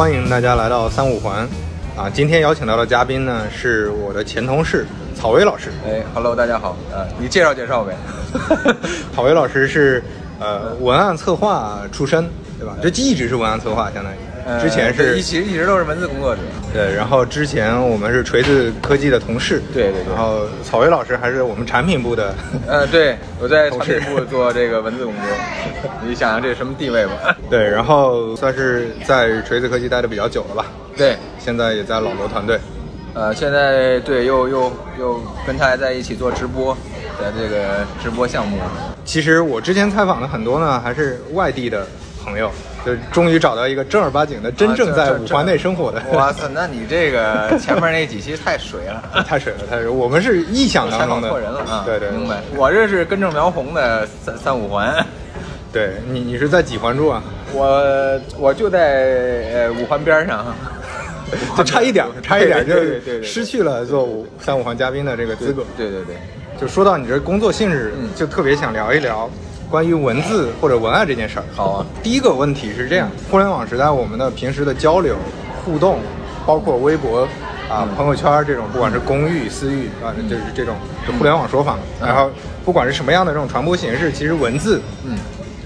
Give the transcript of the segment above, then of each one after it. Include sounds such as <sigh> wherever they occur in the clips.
欢迎大家来到三五环，啊，今天邀请到的嘉宾呢是我的前同事草薇老师。哎，Hello，大家好，呃，你介绍介绍呗。<laughs> <laughs> 草薇老师是呃文案策划出身，对吧？这一直是文案策划，相当于。之前是一直一直都是文字工作者。对，然后之前我们是锤子科技的同事。对对对。然后草薇老师还是我们产品部的。<laughs> 呃，对，我在产品部做这个文字工作。<laughs> 你想想这是什么地位吧？<laughs> 对，然后算是在锤子科技待的比较久了吧？对，现在也在老罗团队。呃，现在对，又又又跟他在一起做直播，在这个直播项目。其实我之前采访的很多呢，还是外地的朋友。就终于找到一个正儿八经的、真正在五环内生活的。哇塞，那你这个 <laughs> 前面那几期太水了，太水了，太水！我们是臆想当中的。采访错人了啊！对对，明白。我这是根正苗红的三三五环。对你，你是在几环住啊？我我就在呃五环边上，<laughs> 就差一点，<laughs> 差一点就失去了做五三五环嘉宾的这个资格。对对对。就说到你这工作性质，就特别想聊一聊。关于文字或者文案这件事儿，好啊。第一个问题是这样：互联网时代，我们的平时的交流、互动，包括微博啊、朋友圈这种，不管是公域、私域啊，就是这种互联网说法。然后，不管是什么样的这种传播形式，其实文字，嗯，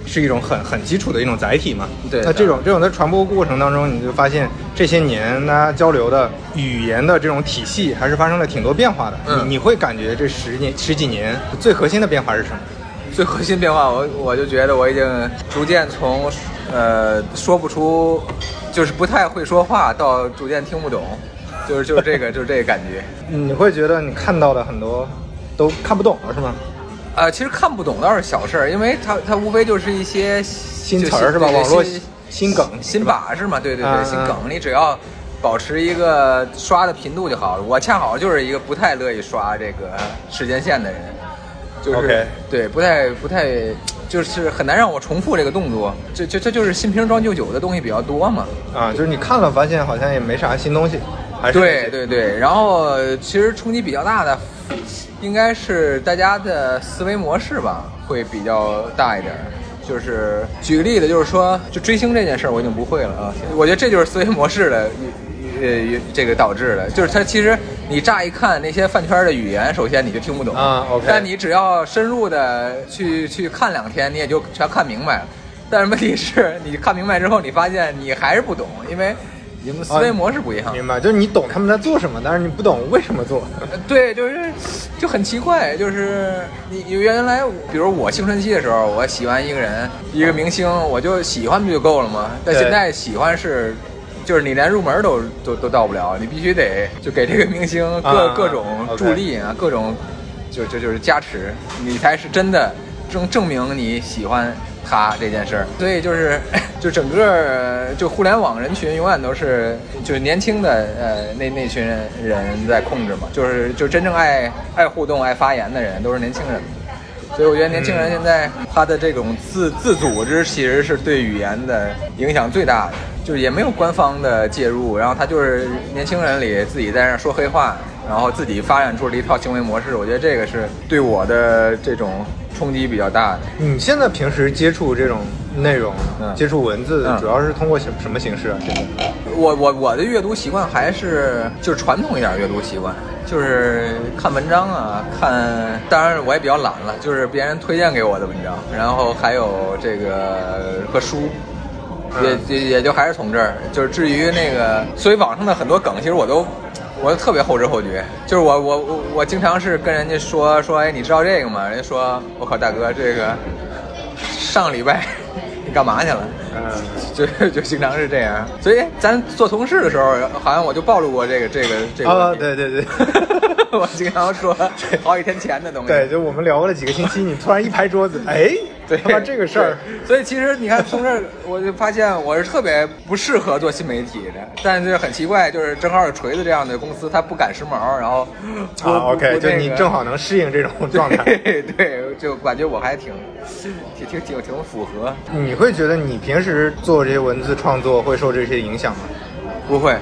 是一种很很基础的一种载体嘛。对。那这种这种在传播过程当中，你就发现这些年大家交流的语言的这种体系，还是发生了挺多变化的。嗯。你会感觉这十年十几年最核心的变化是什么？最核心变化，我我就觉得我已经逐渐从，呃，说不出，就是不太会说话，到逐渐听不懂，就是就是这个 <laughs> 就是这个感觉。你会觉得你看到的很多都看不懂了是吗？呃，其实看不懂倒是小事儿，因为它它无非就是一些新词儿是吧？网络新梗、新把式嘛，对对对，新梗，你只要保持一个刷的频度就好了。我恰好就是一个不太乐意刷这个时间线的人。就是对，不太不太，就是很难让我重复这个动作。这这这就是新瓶装旧酒的东西比较多嘛。啊，就是你看了发现好像也没啥新东西。对对对，然后其实冲击比较大的，应该是大家的思维模式吧，会比较大一点。就是举个例子，就是说，就追星这件事儿，我已经不会了啊。我觉得这就是思维模式的。呃，这个导致的，就是它其实你乍一看那些饭圈的语言，首先你就听不懂啊。OK，但你只要深入的去去看两天，你也就全看明白了。但是问题是你看明白之后，你发现你还是不懂，因为你们思维模式不一样。明白，就是你懂他们在做什么，但是你不懂为什么做。<laughs> 对，就是就很奇怪，就是你原来比如我青春期的时候，我喜欢一个人一个明星，我就喜欢不就够了吗？但现在喜欢是。就是你连入门都都都到不了，你必须得就给这个明星各各种助力啊，各种就就就是加持，你才是真的证证明你喜欢他这件事儿。所以就是 <laughs> 就整个就互联网人群永远都是就是年轻的呃那那群人人在控制嘛，就是就真正爱爱互动爱发言的人都是年轻人。所以我觉得年轻人现在他的这种自自组织其实是对语言的影响最大的。就是也没有官方的介入，然后他就是年轻人里自己在那说黑话，然后自己发展出了一套行为模式。我觉得这个是对我的这种冲击比较大的。你现在平时接触这种内容，接触文字，主要是通过什什么形式我我我的阅读习惯还是就是传统一点阅读习惯，就是看文章啊，看，当然我也比较懒了，就是别人推荐给我的文章，然后还有这个和书。也也也就还是从这儿，就是至于那个，所以网上的很多梗，其实我都，我都特别后知后觉。就是我我我我经常是跟人家说说，哎，你知道这个吗？人家说，我靠，大哥，这个上礼拜你干嘛去了？嗯，<laughs> 就就经常是这样。所以咱做同事的时候，好像我就暴露过这个这个这个。啊，对对对，<laughs> 我经常说 <laughs> 好几天前的东西。对，就我们聊了几个星期，你突然一拍桌子，哎。对，他妈这个事儿，所以其实你看从这儿我就发现我是特别不适合做新媒体的，但是很奇怪，就是正好有锤子这样的公司，他不赶时髦，然后啊，OK，就你正好能适应这种状态，对，就感觉我还挺挺挺挺挺符合。你会觉得你平时做这些文字创作会受这些影响吗？不会，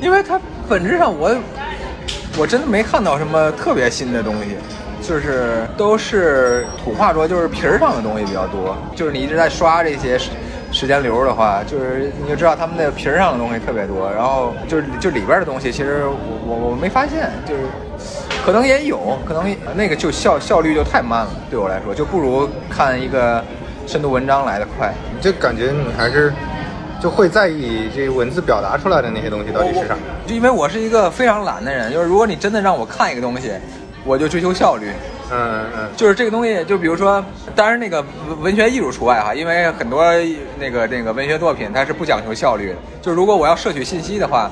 因为它本质上我我真的没看到什么特别新的东西。就是都是土话说，就是皮儿上的东西比较多。就是你一直在刷这些时间流的话，就是你就知道他们那个皮儿上的东西特别多，然后就是就里边的东西，其实我我我没发现，就是可能也有，可能那个就效效率就太慢了，对我来说就不如看一个深度文章来的快。你就感觉你还是就会在意这文字表达出来的那些东西到底是啥。就因为我是一个非常懒的人，就是如果你真的让我看一个东西，我就追求效率。嗯嗯，就是这个东西，就比如说，当然那个文文学艺术除外哈，因为很多那个那个文学作品它是不讲求效率的。就是如果我要摄取信息的话，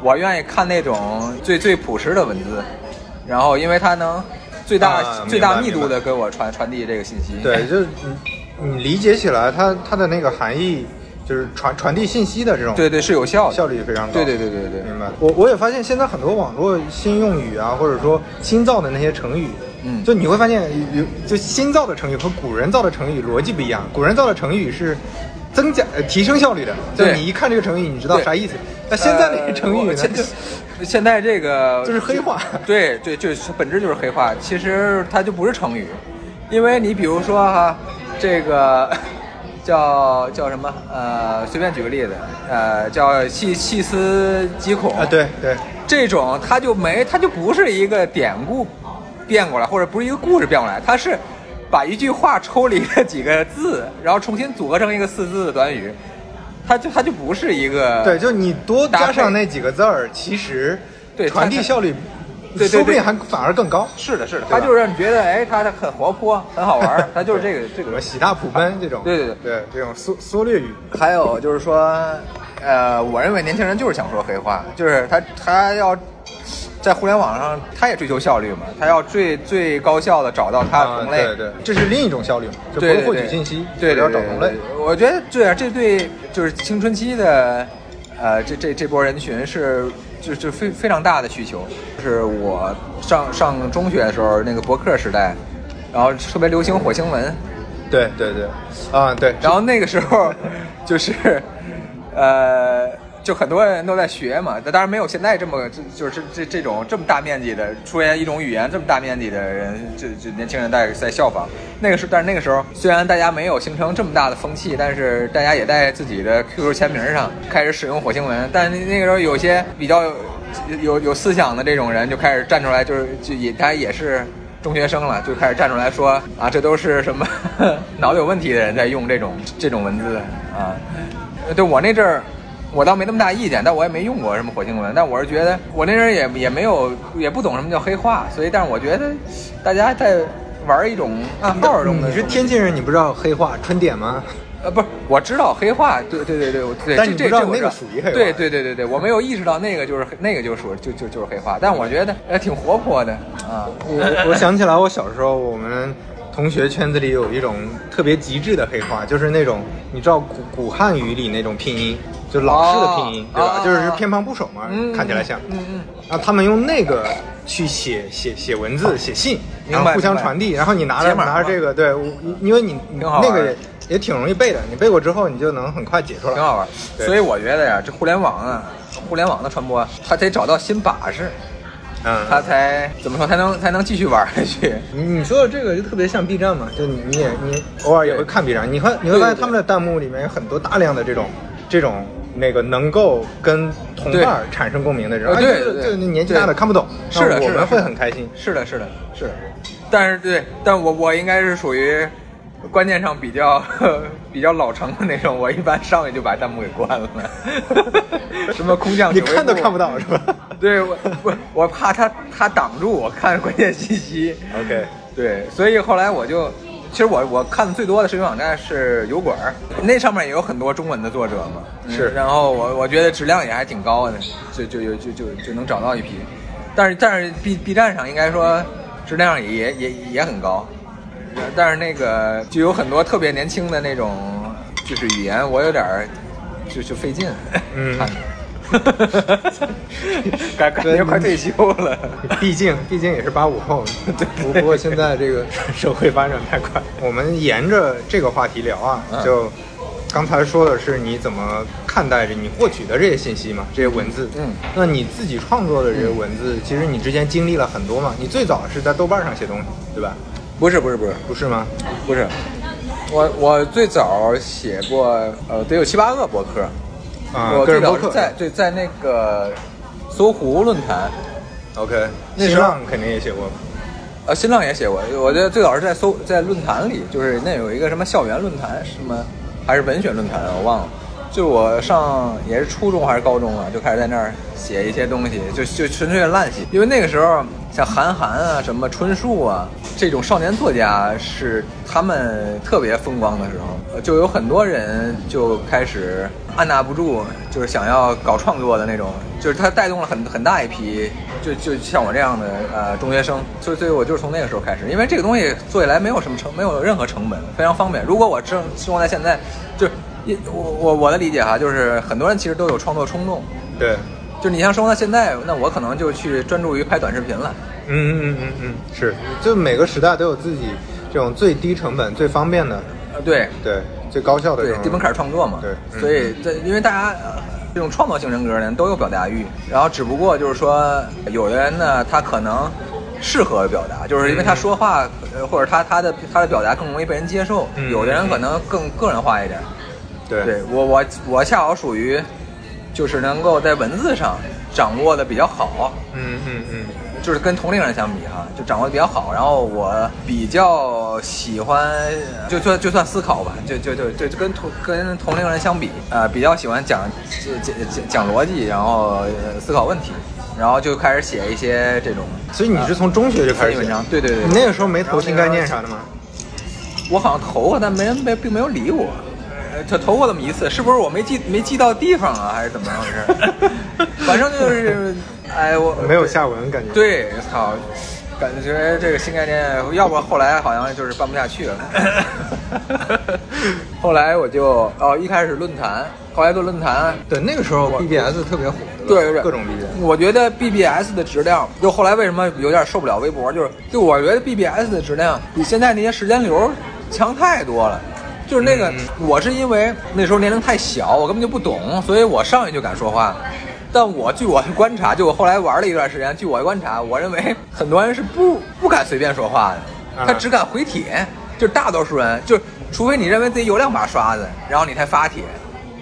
我愿意看那种最最朴实的文字，然后因为它能最大、啊最大密度的给我传传递这个信息。对，就是你你理解起来，它它的那个含义就是传传递信息的这种对对是有效的，效率也非常高。对对对对对明白。我我也发现现在很多网络新用语啊，或者说新造的那些成语，嗯就你会发现有就新造的成语和古人造的成语逻辑不一样。古人造的成语是增加呃提升效率的，就你一看这个成语，你知道啥意思。那现在那些成语呢，呃 <laughs> 现在这个就是黑化 <laughs> 对对，就是本质就是黑化。其实它就不是成语，因为你比如说哈，这个叫叫什么？呃，随便举个例子，呃，叫细细思极恐啊，对对，这种它就没，它就不是一个典故变过来，或者不是一个故事变过来，它是把一句话抽离了几个字，然后重新组合成一个四字的短语，它就它就不是一个对，就你多加上那几个字儿，其实对传递效率，对对对。说不定还反而更高。是的，是的，他就是让你觉得，哎，他很活泼，很好玩 <laughs> 他，就是这个这个。喜大普奔这种，对对对。对，这种缩缩略语，还有就是说，呃，我认为年轻人就是想说黑话，就是他他要在互联网上，他也追求效率嘛，他要最最高效的找到他同类。对对，这是另一种效率嘛，就不是获对对。对取信息，对要找同类。我觉得对啊，这对就是青春期的，呃，这这这波人群是就就非非常大的需求。就是我上上中学的时候，那个博客时代，然后特别流行火星文，对对对，啊对，然后那个时候就是，呃，就很多人都在学嘛，当然没有现在这么就就是这这种这么大面积的出现一种语言这么大面积的人，就就年轻人在在效仿。那个时候，但是那个时候虽然大家没有形成这么大的风气，但是大家也在自己的 QQ 签名上开始使用火星文。但那那个时候有些比较有有有思想的这种人就开始站出来，就是就也他也是。中学生了，就开始站出来说啊，这都是什么 <laughs> 脑子有问题的人在用这种这种文字啊。对我那阵儿，我倒没那么大意见，但我也没用过什么火星文。但我是觉得我那阵儿也也没有也不懂什么叫黑化，所以但是我觉得大家在玩一种暗号中的。你是天津人，你不知道黑话春点吗？呃，不是，我知道黑话，对对对对，但你不知道这那个属于黑话对对对对对，我没有意识到那个就是那个就属就就就是黑话，但我觉得呃挺活泼的啊。我我想起来，我小时候我们同学圈子里有一种特别极致的黑话，就是那种你知道古古汉语里那种拼音，就老式的拼音，对吧？哦就是偏旁部首嘛，嗯看起来像。嗯嗯。然后他们用那个去写写写文字、写信，然后互相传递。然后你拿着拿着这个，对，因为你那个也也挺容易背的，你背过之后你就能很快解出来，挺好玩。所以我觉得呀，这互联网啊，互联网的传播，它得找到新把式，嗯，他才怎么说才能才能继续玩下去。你 <laughs> 你说的这个就特别像 B 站嘛，就你你也你偶尔也会看 B 站，你看你会发现他们的弹幕里面有很多大量的这种这种那个能够跟同伴产生共鸣的人，对对对。就年纪大的看不懂，是的是的我们会很开心。是的，是的，是。的。但是对，但我我应该是属于观念上比较 <laughs> 比较老成的那种，我一般上来就把弹幕给关了。<laughs> 什么空降你看都看不到是吧对我我我怕他他挡住我看关键信息。？OK，对，所以后来我就，其实我我看的最多的视频网站是油管儿，那上面也有很多中文的作者嘛。嗯是然后我我觉得质量也还挺高的，就就有就就就能找到一批。但是但是 B B 站上应该说质量也也也也很高，但是那个就有很多特别年轻的那种就是语言，我有点儿就就费劲。嗯。看 <laughs> 感感觉快退休了。<laughs> 毕竟毕竟也是八五后，不不过现在这个社会发展太快，我们沿着这个话题聊啊，嗯。就刚才说的是你怎么看待着你获取的这些信息嘛，这些文字，嗯。那你自己创作的这些文字，其实你之前经历了很多嘛，你最早是在豆瓣上写东西，对吧？不是不是不是不是吗？不是，我我最早写过呃得有七八个博客，啊，我最早是在对在那个搜狐论坛，OK，那时候新浪肯定也写过。呃，新浪也写过。我觉得最早是在搜在论坛里，就是那有一个什么校园论坛，什么还是文学论坛，我忘了。就我上也是初中还是高中啊，就开始在那儿写一些东西，就就纯粹烂写。因为那个时候像韩寒啊、什么春树啊这种少年作家是他们特别风光的时候，就有很多人就开始按捺不住，就是想要搞创作的那种，就是他带动了很很大一批，就就像我这样的呃中学生，所以所以我就是从那个时候开始，因为这个东西做起来没有什么成，没有任何成本，非常方便。如果我正生活在现在，就一我我我的理解哈，就是很多人其实都有创作冲动，对，就你像生活在现在，那我可能就去专注于拍短视频了。嗯嗯嗯嗯嗯，是，就每个时代都有自己这种最低成本、最方便的，呃，对对，最高效的这种对低门槛创作嘛。对嗯所以这因为大家呃这种创作性人格的人都有表达欲，然后只不过就是说，有的人呢，他可能适合表达，就是因为他说话，呃或者他他的他的表达更容易被人接受。嗯有的人可能更个人化一点。对对我我我恰好属于，就是能够在文字上掌握的比较好，嗯嗯嗯，就是跟同龄人相比哈，就掌握的比较好。然后我比较喜欢，就算就算思考吧，就就就就就跟同跟同龄人相比，呃，比较喜欢讲讲讲讲逻辑，然后呃思考问题，然后就开始写一些这种。所以你是从中学就开始写文章，对对对。你那个时候没投新概念啥的吗？我好像投过，但没人没并没有理我。呃，他投过那么一次，是不是我没记没记到地方啊，还是怎么回事？反正就是，哎，我没有下文感觉。对，操，感觉这个新概念，要不后来好像就是办不下去了。<laughs> 后来我就哦，一开始论坛，后来做论坛，对，那个时候 BBS 特别火，对对，各种 BBS。我觉得 BBS 的质量，就后来为什么有点受不了微博，就是就我觉得 BBS 的质量比现在那些时间流强太多了。就是那个，我是因为那时候年龄太小，我根本就不懂，所以我上去就敢说话。但我据我的观察，就我后来玩了一段时间，据我的观察，我认为很多人是不不敢随便说话的，他只敢回帖。就大多数人，就除非你认为自己有两把刷子，然后你才发帖，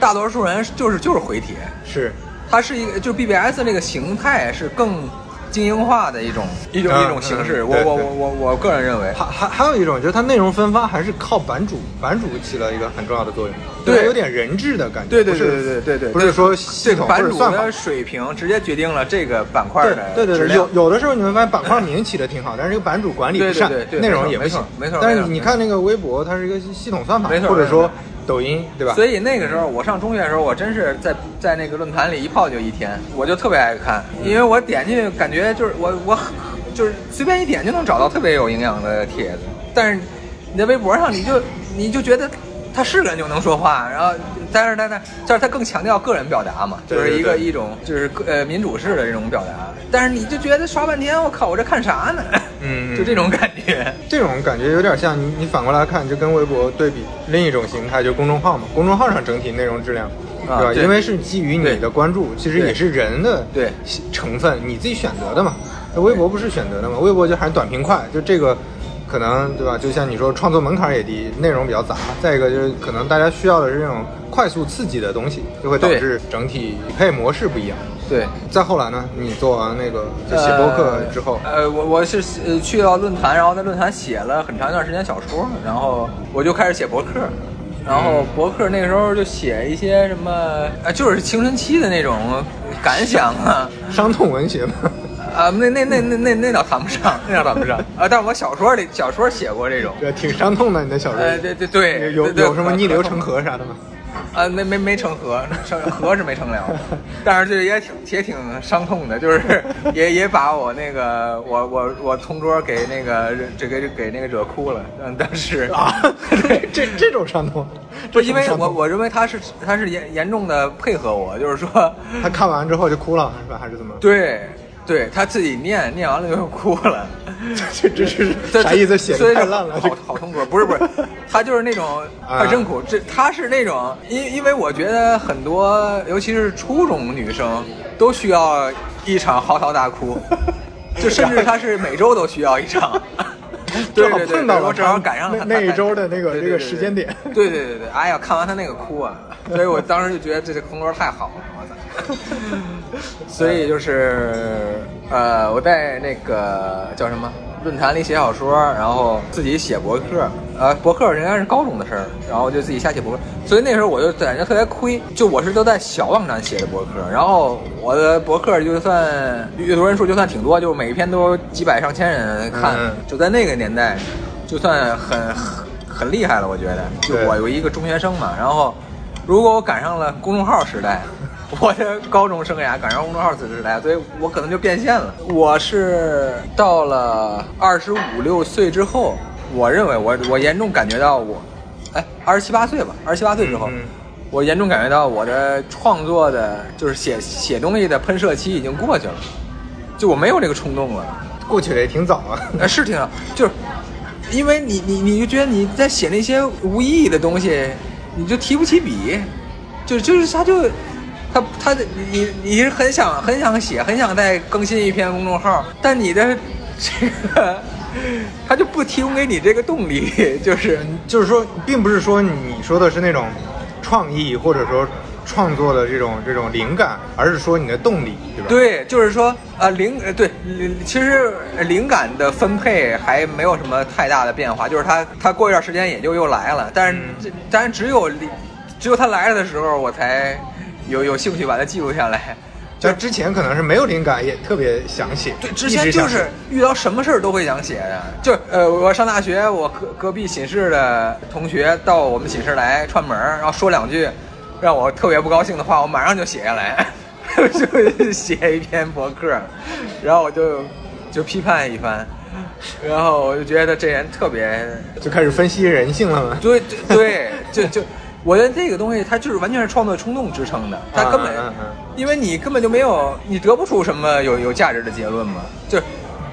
大多数人就是就是回帖。是，它是一个，就是 BBS 这个形态是更精英化的一种一种、嗯一种形式。我我我我我个人认为，还还还有一种就是它内容分发还是靠版主，版主起了一个很重要的作用，对有点人质的感觉。对对对对对对对，不是说系统版主算法的。水平直接决定了这个板块对的对对有有的时候你会发现板块名起的挺好，但是这个版主管理不善内容也不行。没错但是你看那个微博，它是一个系统算法或者说抖音，对吧？所以那个时候我上中学的时候，我真是在在那个论坛里一泡就一天，我就特别爱看，因为我点进去感觉就是我我就是随便一点就能找到特别有营养的帖子，但是你在微博上你就你就觉得他是人就能说话，然后但是他他但是他更强调个人表达嘛，就是一个一种就是个呃民主式的这种表达，但是你就觉得刷半天，我靠，我这看啥呢？嗯 <laughs> 就这种感觉。这种感觉有点像你你反过来看，就跟微博对比另一种形态，就公众号嘛。公众号上整体内容质量，啊对吧？对因为是基于你的关注，其实也是人的对成分，你自己选择的嘛。那微博不是选择的嘛？微博就还是短平快，就这个可能对吧？就像你说，创作门槛也低，内容比较杂。再一个就是可能大家需要的是这种快速刺激的东西，就会导致整体匹配模式不一样。对，再后来呢，你做完那个就写博客之后，呃，呃我我是呃去到论坛，然后在论坛写了很长一段时间小说，然后我就开始写博客，然后博客那个时候就写一些什么，呃，就是青春期的那种感想啊，<laughs> 伤痛文学嘛。啊，那那那那那那倒谈不上，那倒谈不上啊，但是我小说里小说写过这种，对，挺伤痛的，你的小说。呃，对对对，有有什么逆流成？河啥的吗？啊，没没没成河，成河是没成了，<laughs> 但是这也挺也挺伤痛的，就是 <laughs> 也也把我那个我我我同桌给那个这给给那个惹哭了，嗯，当时啊，<laughs> 对，这这种伤痛，就因为我我认为他是他是严严重的配合我，就是说，他看完之后就哭了，是吧？还是怎么？对对，他自己念念完了就哭了，<laughs> 这这是这啥意思？写的太烂了。好好同桌，不是不是，他就是那种啊他真苦，这他是那种，因因为我觉得很多，尤其是初中女生都需要一场嚎啕大哭，<laughs> 就甚至他是每周都需要一场。对正好对对碰到了我正好赶上了他他那那一周的那个这个时间点。对对对对，哎呀，看完他那个哭啊，所以我当时就觉得这这风格太好了，我操！<laughs> 所以就是呃，我在那个叫什么论坛里写小说，然后自己写博客，呃，博客应该是高中的事儿，然后就自己瞎写博客，所以那时候我就感觉特别亏，就我是都在小网站写的博客，然后我的博客就算阅读人数就算挺多，就每一篇都几百上千人看，嗯就在那个年代，就算很很很厉害了，我觉得。就我有一个中学生嘛，然后如果我赶上了公众号时代，我的高中生涯赶上公众号时代，所以我可能就变现了。我是到了二十五六岁之后，我认为我我严重感觉到我，哎，二十七八岁吧，二十七八岁之后。嗯嗯我严重感觉到我的创作的，就是写写东西的喷射期已经过去了，就我没有这个冲动了。过去的也挺早啊。呃，是挺早，就是因为你你你就觉得你在写那些无意义的东西，你就提不起笔，就就是他就他他的你你是很想很想写，很想再更新一篇公众号，但你的这个他就不提供给你这个动力，就是就是说，并不是说你说的是那种创意或者说创作的这种这种灵感，而是说你的动力，对吧？对，就是说，呃，灵，呃，对，灵其实灵感的分配还没有什么太大的变化，就是他他过一段时间也就又来了，但是但是只有灵只有他来了的时候，我才有有兴趣把它记录下来。就之前可能是没有灵感，也特别想写。对，之前就是遇到什么事儿都会想写的，就呃，我上大学，我隔隔壁寝室的同学到我们寝室来串门，然后说两句让我特别不高兴的话，我马上就写下来，<laughs> 就写一篇博客，然后我就就批判一番，然后我就觉得这人特别就开始分析人性了嘛。对对对，就就我觉得这个东西它就是完全是创作冲动支撑的，它根本因为你根本就没有，你得不出什么有有价值的结论嘛，就是，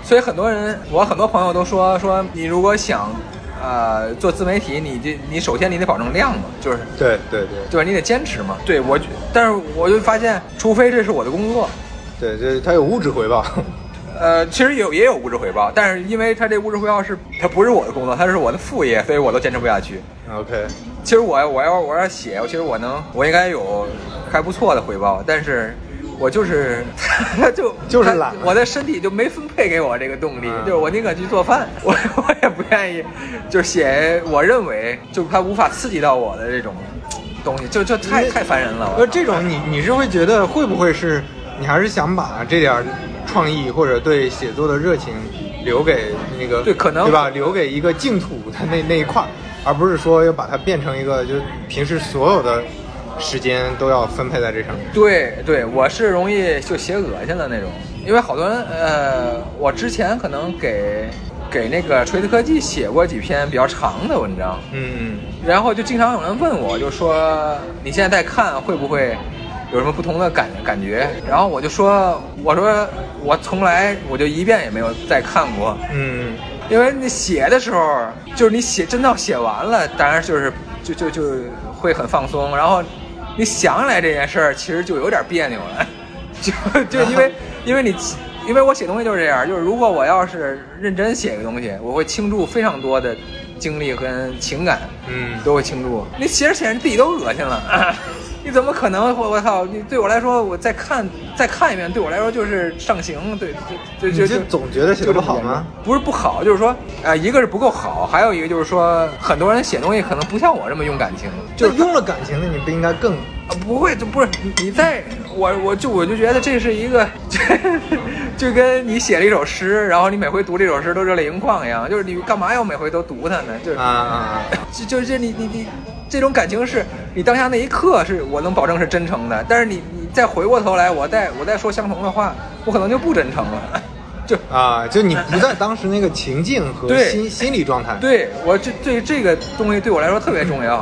所以很多人，我很多朋友都说说你如果想，呃，做自媒体，你这你首先你得保证量嘛，就是。对对对对吧？你得坚持嘛。对我，但是我就发现，除非这是我的工作，对，这它有物质回报。呃，其实有也有物质回报，但是因为它这物质回报是它不是我的工作，它是我的副业，所以我都坚持不下去。OK，其实我我要我要写，其实我能我应该有还不错的回报，但是我就是 <laughs> 就就是懒我的身体就没分配给我这个动力，嗯就是我宁可去做饭，我我也不愿意就写我认为就它无法刺激到我的这种东西，就就太太烦人了。我呃，这种你你是会觉得会不会是你还是想把这点儿创意或者对写作的热情留给那个对可能对吧？留给一个净土的那那一块儿，而不是说要把它变成一个就是平时所有的时间都要分配在这上面。对对，我是容易就写恶心的那种，因为好多人，呃，我之前可能给给那个锤子科技写过几篇比较长的文章，嗯然后就经常有人问我，就说你现在在看会不会有什么不同的感感觉？然后我就说，我说我从来我就一遍也没有再看过，嗯因为你写的时候，就是你写真到写完了，当然就是就就就会很放松，然后你想起来这件事儿，其实就有点别扭了，<laughs> 就就因为 <laughs> 因为你因为我写东西就是这样，就是如果我要是认真写一个东西，我会倾注非常多的精力跟情感，嗯都会倾注。你写着写着你自己都恶心了。<laughs> 你怎么可能？我我操！你对我来说，我再看再看一遍，对我来说就是上刑。对对对，就就总觉得写得不好吗？不是不好，就是说，呃，一个是不够好，还有一个就是说，很多人写东西可能不像我这么用感情，就就是用了感情的，你不应该更啊不会，就不是你你在我我就我就觉得这是一个，<laughs> 就跟你写了一首诗，然后你每回读这首诗都热泪盈眶一样，就是你干嘛要每回都读它呢？就是啊啊啊！<laughs> 就就是你你你这种感情是你当下那一刻是我能保证是真诚的，但是你你再回过头来，我再我再说相同的话，我可能就不真诚了，<laughs> 就。啊，就你不在当时那个情境和心 <laughs> 心理状态。对我这对这个东西对我来说特别重要，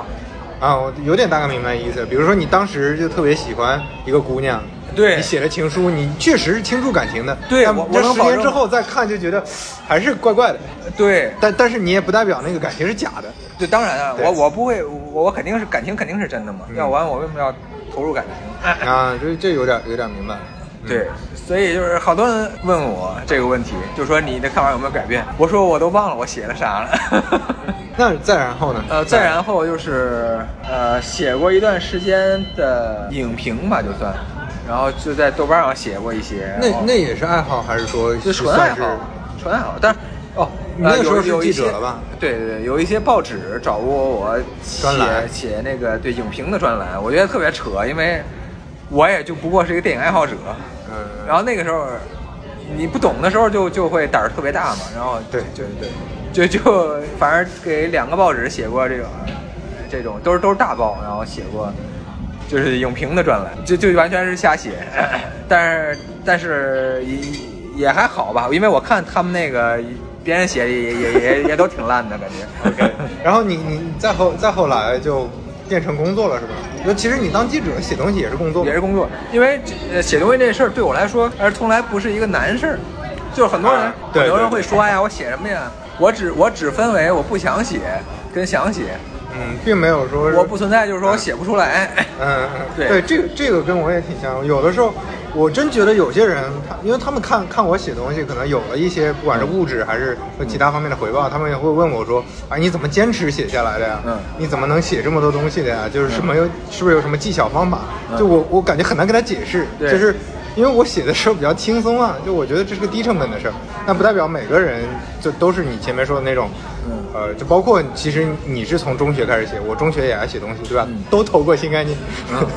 啊，我有点大概明白意思。比如说你当时就特别喜欢一个姑娘，对你写了情书，你确实是倾注感情的。对我我这十年之后再看就觉得还是怪怪的。对但但是你也不代表那个感情是假的。对，当然啊，我我不会，我我肯定是感情肯定是真的嘛，嗯要不然我为什么要投入感情？啊，这这有点有点明白。对，所以就是好多人问我这个问题，就说你的看法有没有改变？我说我都忘了我写了啥了。<laughs> 那再然后呢？呃，再然后就是呃，写过一段时间的影评吧，就算，然后就在豆瓣上写过一些。那那也是爱好，还是说就纯爱好？纯爱好，但是哦，那个时候是记者了吧？对对对，有一些报纸找过我写写那个对影评的专栏，我觉得特别扯，因为我也就不过是一个电影爱好者。嗯。然后那个时候你不懂的时候，就就会胆儿特别大嘛。然后对，对对。就就反正给两个报纸写过这种，这种都是都是大报，然后写过就是影评的专栏，就就完全是瞎写，<coughs> 但是但是也也还好吧，因为我看他们那个别人写的也也也也都挺烂的感觉。OK，然后你你再后再后来就变成工作了是吧？就其实你当记者写东西也是工作，也是工作，因为写东西这事儿对我来说，而从来不是一个难事儿，就是很多人很多人会说，哎呀，我写什么呀？我只我只分为我不想写跟想写，嗯，并没有说我不存在，就是说我写不出来。嗯，<laughs> 对，这个这个跟我也挺像。有的时候，我真觉得有些人，他因为他们看看我写东西，可能有了一些不管是物质还是其他方面的回报，他们也会问我说：“哎，你怎么坚持写下来的呀？嗯，你怎么能写这么多东西的呀？就是是没有是不是有什么技巧方法？就我我感觉很难跟他解释，就是。”因为我写的时候比较轻松啊，就我觉得这是个低成本的事儿，但不代表每个人就都是你前面说的那种，呃，就包括其实你是从中学开始写，我中学也爱写东西，对吧？都投过新概念，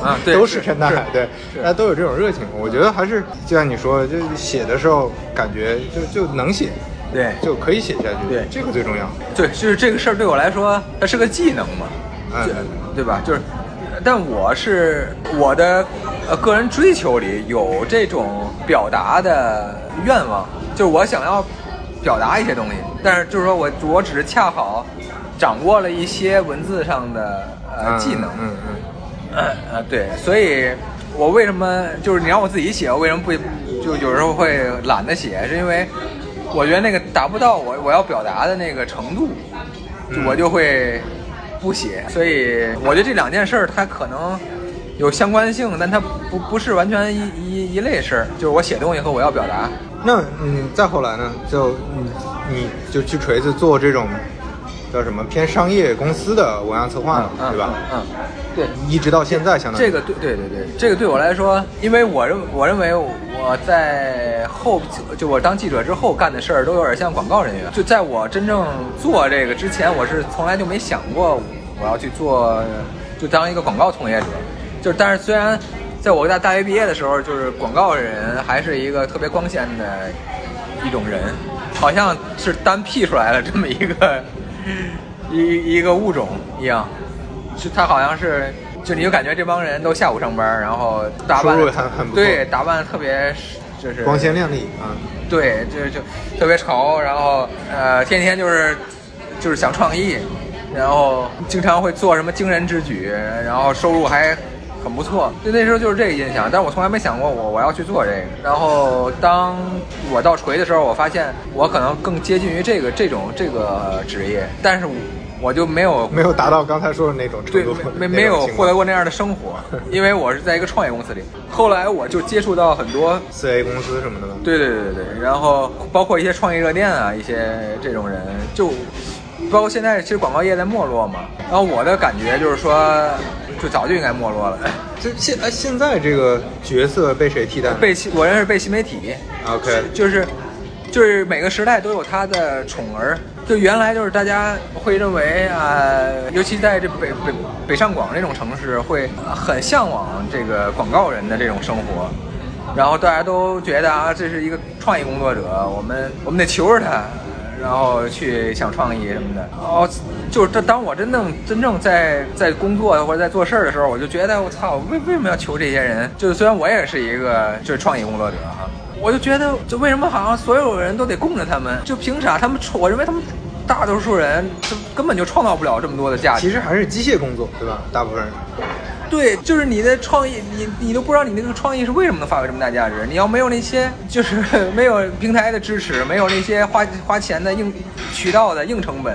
啊，<laughs> 都是陈大海，对，大家都有这种热情。我觉得还是就像你说，就写的时候感觉就就能写，对，就可以写下去，对，这个最重要。对，就是这个事儿对我来说，它是个技能嘛，嗯，对吧？就是。但我是我的呃个人追求里有这种表达的愿望，就是我想要表达一些东西，但是就是说我我只是恰好掌握了一些文字上的呃技能，嗯嗯，呃对，所以我为什么就是你让我自己写，我为什么不就有时候会懒得写，是因为我觉得那个达不到我我要表达的那个程度，我就会。不写，所以我觉得这两件事儿它可能有相关性，但它不不是完全一一一类事儿。就是我写东西和我要表达。那嗯，再后来呢，就你你就去锤子做这种叫什么偏商业公司的文案策划了，对吧？嗯，对，一直到现在相当于这个对对对对，这个对我来说，因为我认我认为我在后就我当记者之后干的事儿都有点像广告人员。就在我真正做这个之前，我是从来就没想过我要去做，就当一个广告从业者。就是但是虽然在我大大学毕业的时候，就是广告人还是一个特别光鲜的一种人，好像是单辟出来了这么一个一一个物种一样。是他好像是，就你就感觉这帮人都下午上班，然后打扮对打扮特别就是光鲜亮丽啊，对，就就特别潮，然后呃天天就是就是想创意，然后经常会做什么惊人之举，然后收入还很不错，就那时候就是这个印象，但是我从来没想过我我要去做这个。然后当我到锤的时候，我发现我可能更接近于这个这种这个职业，但是。我就没有没有达到刚才说的那种程度，没没有获得过那样的生活，<laughs> 因为我是在一个创业公司里。后来我就接触到很多四 A 公司什么的。对对对对对，然后包括一些创业热店啊，一些这种人，就包括现在其实广告业在没落嘛。然后我的感觉就是说，就早就应该没落了。就现哎现在这个角色被谁替代？被新我认识被新媒体。OK，就是就是每个时代都有他的宠儿。就原来就是大家会认为啊，尤其在这北北北上广这种城市，会很向往这个广告人的这种生活，然后大家都觉得啊，这是一个创意工作者，我们我们得求着他，然后去想创意什么的。哦，就是这当我真正真正在在工作或者在做事儿的时候，我就觉得我操，为为什么要求这些人？就是虽然我也是一个就是创意工作者哈。我就觉得，就为什么好像所有人都得供着他们？就凭啥他们？我认为他们大多数人就根本就创造不了这么多的价值。其实还是机械工作，对吧？大部分人。对，就是你的创意，你你都不知道你那个创意是为什么能发挥这么大价值。你要没有那些，就是没有平台的支持，没有那些花花钱的硬渠道的硬成本，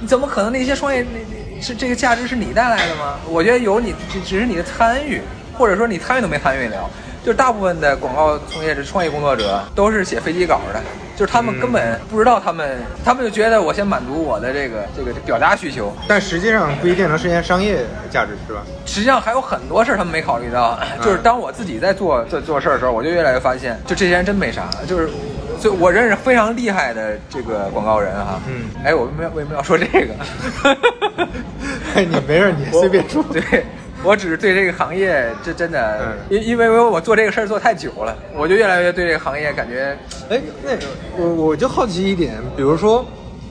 你怎么可能那些创业那是这个价值是你带来的吗？我觉得有你，只是你的参与，或者说你参与都没参与了。就大部分的广告从业者、创意工作者都是写飞机稿的，就是他们根本不知道他们，他们就觉得我先满足我的这个这个表达需求，但实际上不一定能实现商业价值，是吧？实际上还有很多事儿他们没考虑到，就是当我自己在做做做事儿的时候，我就越来越发现，就这些人真没啥，就是。就我认识非常厉害的这个广告人哈，嗯，哎，我为为什么要说这个？哎，你没事，你随便说。<laughs> 对，<laughs> 我只是对这个行业，这真的，嗯因因为我做这个事儿做太久了，我就越来越对这个行业感觉，哎，那个我我就好奇一点，比如说，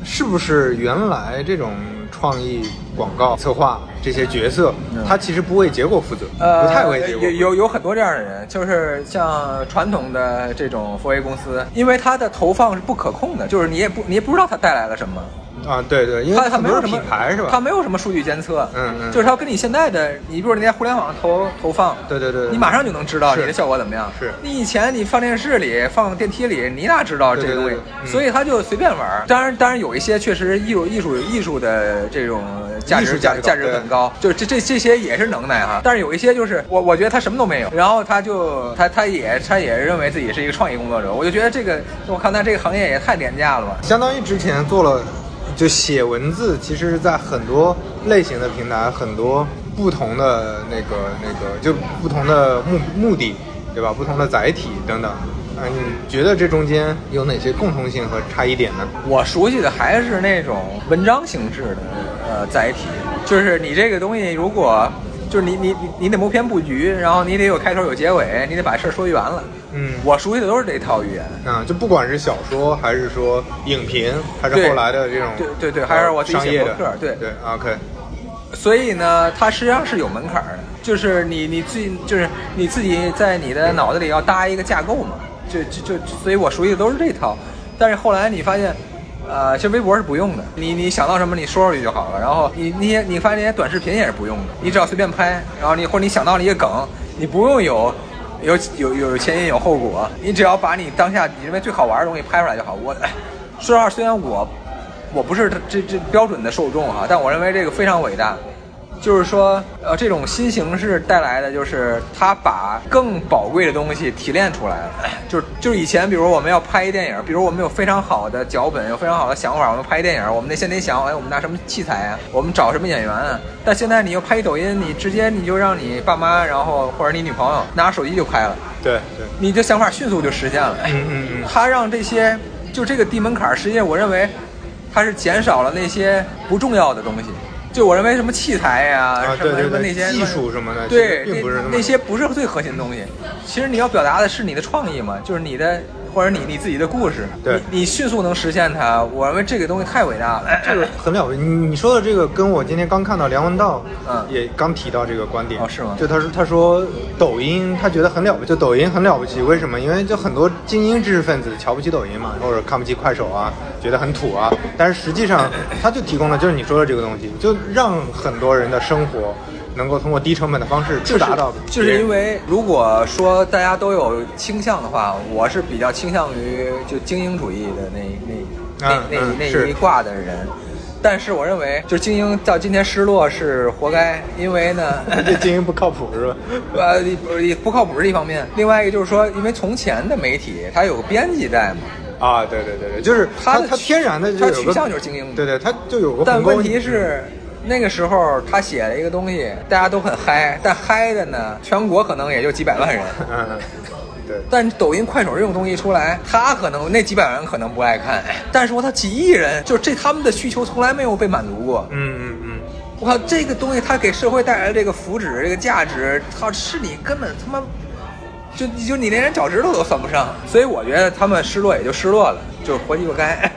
是不是原来这种创意广告策划这些角色，他其实不为结果负责，呃，不太为结果。有有有很多这样的人，就是像传统的这种 4A 公司，因为它的投放是不可控的，就是你也不你也不知道它带来了什么。啊，对对，因为它没有什么品牌是吧？它没有什么数据监测，嗯嗯就是它跟你现在的，你比如你在互联网上投投放，对对对对你马上就能知道你的效果怎么样。是你以前你放电视里、放电梯里，你哪知道这个东西所以他就随便玩。当然，当然有一些确实艺术艺术艺术的这种价值价值价值很高，就是这这这些也是能耐哈。但是有一些就是我我觉得他什么都没有，然后他就他他也他也认为自己是一个创意工作者，我就觉得这个我看他这个行业也太廉价了吧。相当于之前做了，就写文字，其实是，在很多类型的平台，很多不同的那个那个，就不同的目目的，对吧？不同的载体等等。啊，你觉得这中间有哪些共同性和差异点呢？我熟悉的还是那种文章形式的呃载体，就是你这个东西如果就是你你你你得谋篇布局，然后你得有开头有结尾，你得把事儿说圆了。嗯我熟悉的都是这套语言。啊，就不管是小说，还是说影评，还是后来的这种，对对对还是我自己写博客对对，OK，所以呢，它实际上是有门槛儿的，就是你你自己就是你自己在你的脑子里要搭一个架构嘛，就就就，所以我熟悉的都是这套。但是后来你发现，呃，其实微博是不用的，你你想到什么你说出去就好了。然后你那些你发现那些短视频也是不用的，你只要随便拍，然后你或者你想到了一个梗，你不用有。有有有前因有后果，你只要把你当下你认为最好玩的东西拍出来就好。我说实话，虽然我我不是这这标准的受众哈，但我认为这个非常伟大。就是说，呃，这种新形式带来的，就是它把更宝贵的东西提炼出来了。<coughs> 就是就是以前，比如我们要拍一电影，比如我们有非常好的脚本，有非常好的想法，我们拍一电影，我们得先得想，哎，我们拿什么器材啊？我们找什么演员啊？但现在你又拍一抖音，你直接你就让你爸妈，然后或者你女朋友拿手机就拍了，对对，你这想法迅速就实现了。嗯嗯嗯，它让这些就这个低门槛儿，实际上我认为它是减少了那些不重要的东西。就我认为什么器材呀、啊什么什么那些技术什么的对，并不是那那那些不是最核心的东西。其实你要表达的是你的创意嘛，就是你的或者你你自己的故事。对你你迅速能实现它，我认为这个东西太伟大了。这个很了不起。你你说的这个，跟我今天刚看到梁文道，嗯也刚提到这个观点。哦是吗就他说他说抖音，他觉得很了不起，就抖音很了不起。为什么？因为就很多精英知识分子瞧不起抖音嘛，或者看不起快手啊，觉得很土啊。但是实际上，他就提供了就是你说的这个东西，就让很多人的生活能够通过低成本的方式就是触达到就是因为如果说大家都有倾向的话，我是比较倾向于就精英主义的那那那嗯那那一挂的人。但是我认为，就是精英到今天失落是活该，因为呢，<laughs> 这精英不靠谱是吧？<laughs> 呃，不不靠谱是一方面，另外一个就是说，因为从前的媒体它有个编辑在嘛，啊，对对对对，就是他的他他天然的就有个他取向就是精英对对，它就有个但问题是，那个时候他写了一个东西，大家都很嗨，但嗨的呢，全国可能也就几百万人。对。但抖音、快手这种东西出来，他可能那几百万人可能不爱看，但是说他几亿人，就这他们的需求从来没有被满足过。嗯嗯嗯，我靠，这个东西它给社会带来的这个福祉、这个价值，操，是你根本他妈就就你连人脚趾头都算不上。所以我觉得他们失落也就失落了，就是活鸡巴该。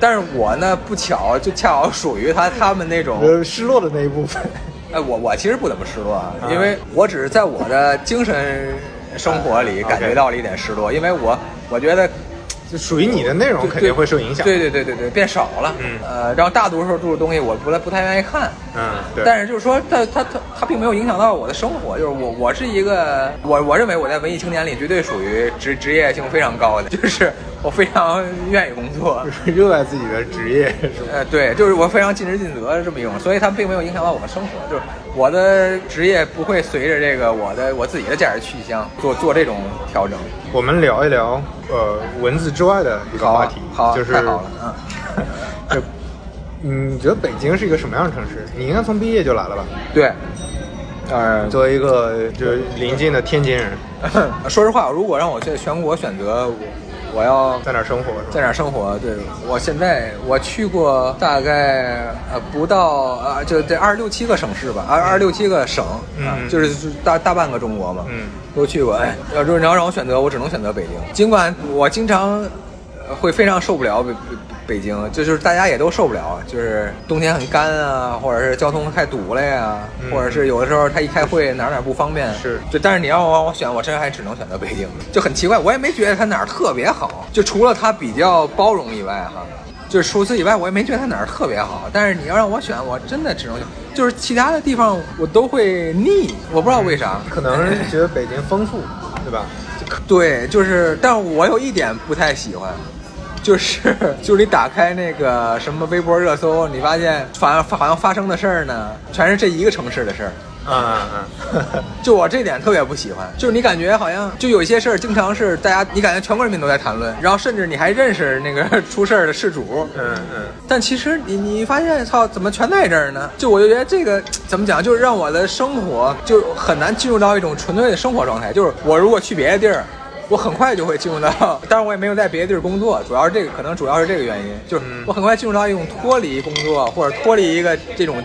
但是我呢，不巧就恰好属于他他们那种，呃，失落的那一部分。<laughs> 哎，我我其实不怎么失落啊，因为我只是在我的精神生活里啊感觉到了一点失落，因为我我觉得就属于你的内容肯定会受影响。对对对对对，变少了。嗯呃，然后大多数度的东西我不太不太愿意看。嗯，对。但是就是说，它它它它并没有影响到我的生活。就是我我是一个我我认为我在文艺青年里绝对属于职职业性非常高的，就是我非常愿意工作，就是热爱自己的职业，是吧？呃，对，就是我非常尽职尽责的这么一种，所以它并没有影响到我的生活，就是我的职业不会随着这个我的我自己的价值取向做做这种调整。我们聊一聊呃文字之外的一个好啊话题，好啊，就是太好了，嗯，<laughs> 就你觉得北京是一个什么样的城市？你应该从毕业就来了吧？对，呃，作为一个就是临近的天津人，<laughs> 说实话，如果让我在全国选择，我我要在哪儿生活？在哪儿生活？对我现在我去过大概呃不到啊，就这二十六七个省市吧，二二十六七个省，就是大大半个中国嘛，嗯，都去过。哎，要是你要让我选择，我只能选择北京。尽管我经常呃会非常受不了北北北京，就就是大家也都受不了，就是冬天很干啊，或者是交通太堵了呀，嗯或者是有的时候他一开会哪儿哪儿不方便，是对。但是你要让我选，我真还只能选择北京，就很奇怪，我也没觉得他哪儿特别好，就除了他比较包容以外哈。就是除此以外，我也没觉得他哪儿特别好。但是你要让我选，我真的只能选，就是其他的地方我都会腻，我不知道为啥。可能是觉得北京丰富，对吧？<laughs> 对，就是，但我有一点不太喜欢，<laughs> 就是就是你打开那个什么微博热搜，你发现好像好像发生的事儿呢，全是这一个城市的事儿。嗯嗯 <laughs> 就我这点特别不喜欢，就是你感觉好像就有一些事儿，经常是大家你感觉全国人民都在谈论，然后甚至你还认识那个 <laughs> 出事儿的事主，嗯嗯但其实你你发现，操，怎么全在这儿呢？就我就觉得这个怎么讲，就是让我的生活就很难进入到一种纯粹的生活状态。就是我如果去别的地儿，我很快就会进入到，<laughs> 当然我也没有在别的地儿工作，主要是这个，可能主要是这个原因，就是嗯我很快进入到一种脱离工作或者脱离一个这种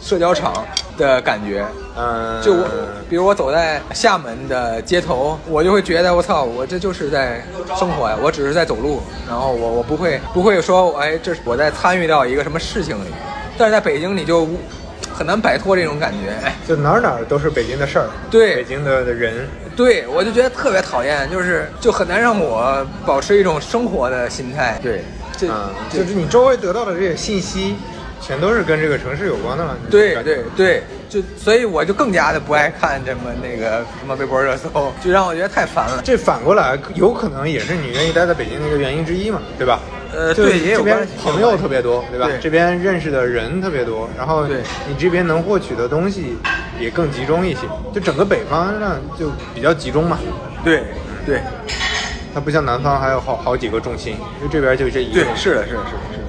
社交场的感觉。嗯，就我，比如我走在厦门的街头，我就会觉得我操，我这就是在生活呀，我只是在走路，然后我我不会不会说，哎，这是我在参与到一个什么事情里。但是在北京，你就无很难摆脱这种感觉。哎，就哪儿哪儿都是北京的事儿，对北京的的人，对我就觉得特别讨厌，就是就很难让我保持一种生活的心态。对，这、嗯，这就是你周围得到的这些信息，全都是跟这个城市有关的了。对对对，就所以我就更加的不爱看这么那个什么微博热搜，<laughs> 就让我觉得太烦了。这反过来有可能也是你愿意待在北京的一个原因之一嘛，对吧？呃，对，也有这边关系朋友特别多，对吧？对这边认识的人特别多，然后对你这边能获取的东西也更集中一些。就整个北方上，就比较集中嘛，对对它不像南方还有好好几个重心，就这边就这一个对，。是的，是的，是的，是的，是的。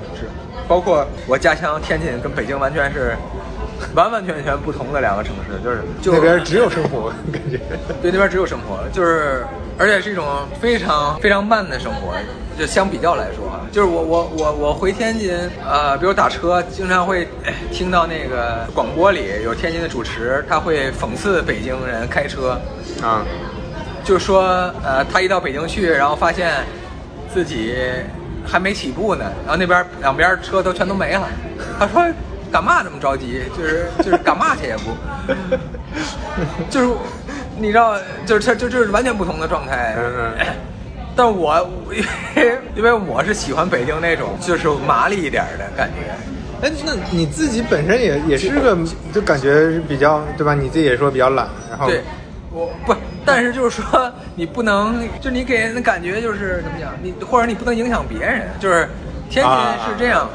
包括我家乡天津跟北京完全是完完全全不同的两个城市，就是就那边只有生活，感觉。<laughs> 对那边只有生活，就是而且是一种非常非常慢的生活。就相比较来说啊，就是我我我我回天津，呃，比如打车，经常会哎听到那个广播里有天津的主持，他会讽刺北京人开车，啊，就说呃，他一到北京去，然后发现自己还没起步呢，然后那边两边车都全都没了。他说干嘛这么着急？就是就是干嘛去也不，<laughs> 就是你知道，就是这就就是完全不同的状态。<laughs> 但我因为 <laughs> 因为我是喜欢北京那种就是麻利一点的感觉。哎，那你自己本身也也是个，就感觉比较，对吧？你自己也说比较懒，然后对，我不，但是就是说，你不能，就你给人的感觉就是怎么讲，你或者你不能影响别人，就是天津啊是这样，